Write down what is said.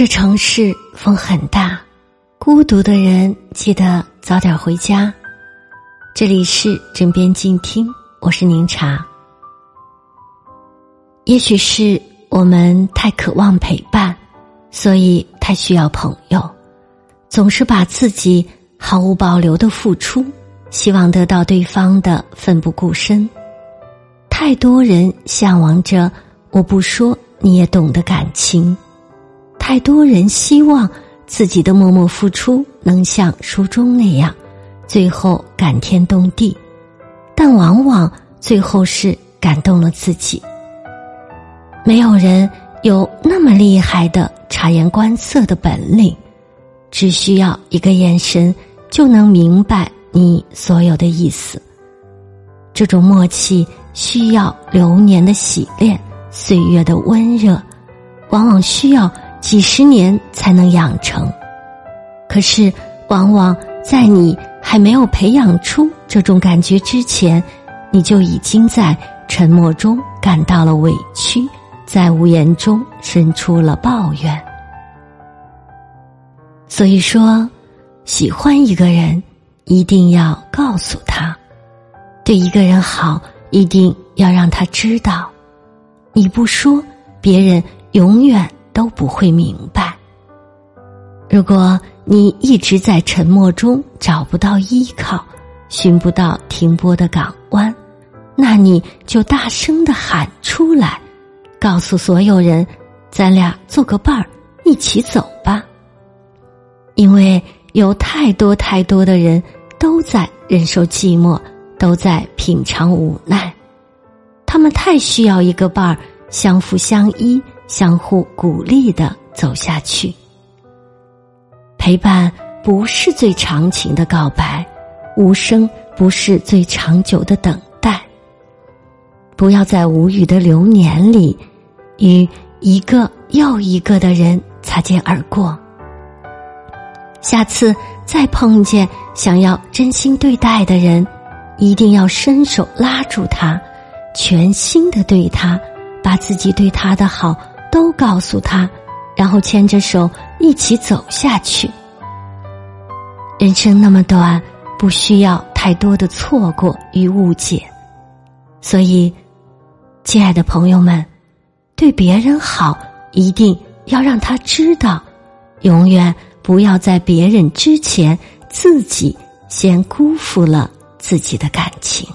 这城市风很大，孤独的人记得早点回家。这里是枕边静听，我是宁茶。也许是我们太渴望陪伴，所以太需要朋友，总是把自己毫无保留的付出，希望得到对方的奋不顾身。太多人向往着我不说你也懂的感情。太多人希望自己的默默付出能像书中那样，最后感天动地，但往往最后是感动了自己。没有人有那么厉害的察言观色的本领，只需要一个眼神就能明白你所有的意思。这种默契需要流年的洗练，岁月的温热，往往需要。几十年才能养成，可是往往在你还没有培养出这种感觉之前，你就已经在沉默中感到了委屈，在无言中生出了抱怨。所以说，喜欢一个人，一定要告诉他；对一个人好，一定要让他知道。你不说，别人永远。都不会明白。如果你一直在沉默中找不到依靠，寻不到停泊的港湾，那你就大声的喊出来，告诉所有人：“咱俩做个伴儿，一起走吧。”因为有太多太多的人都在忍受寂寞，都在品尝无奈，他们太需要一个伴儿，相扶相依。相互鼓励的走下去。陪伴不是最长情的告白，无声不是最长久的等待。不要在无语的流年里，与一个又一个的人擦肩而过。下次再碰见想要真心对待的人，一定要伸手拉住他，全心的对他，把自己对他的好。都告诉他，然后牵着手一起走下去。人生那么短，不需要太多的错过与误解，所以，亲爱的朋友们，对别人好一定要让他知道，永远不要在别人之前自己先辜负了自己的感情。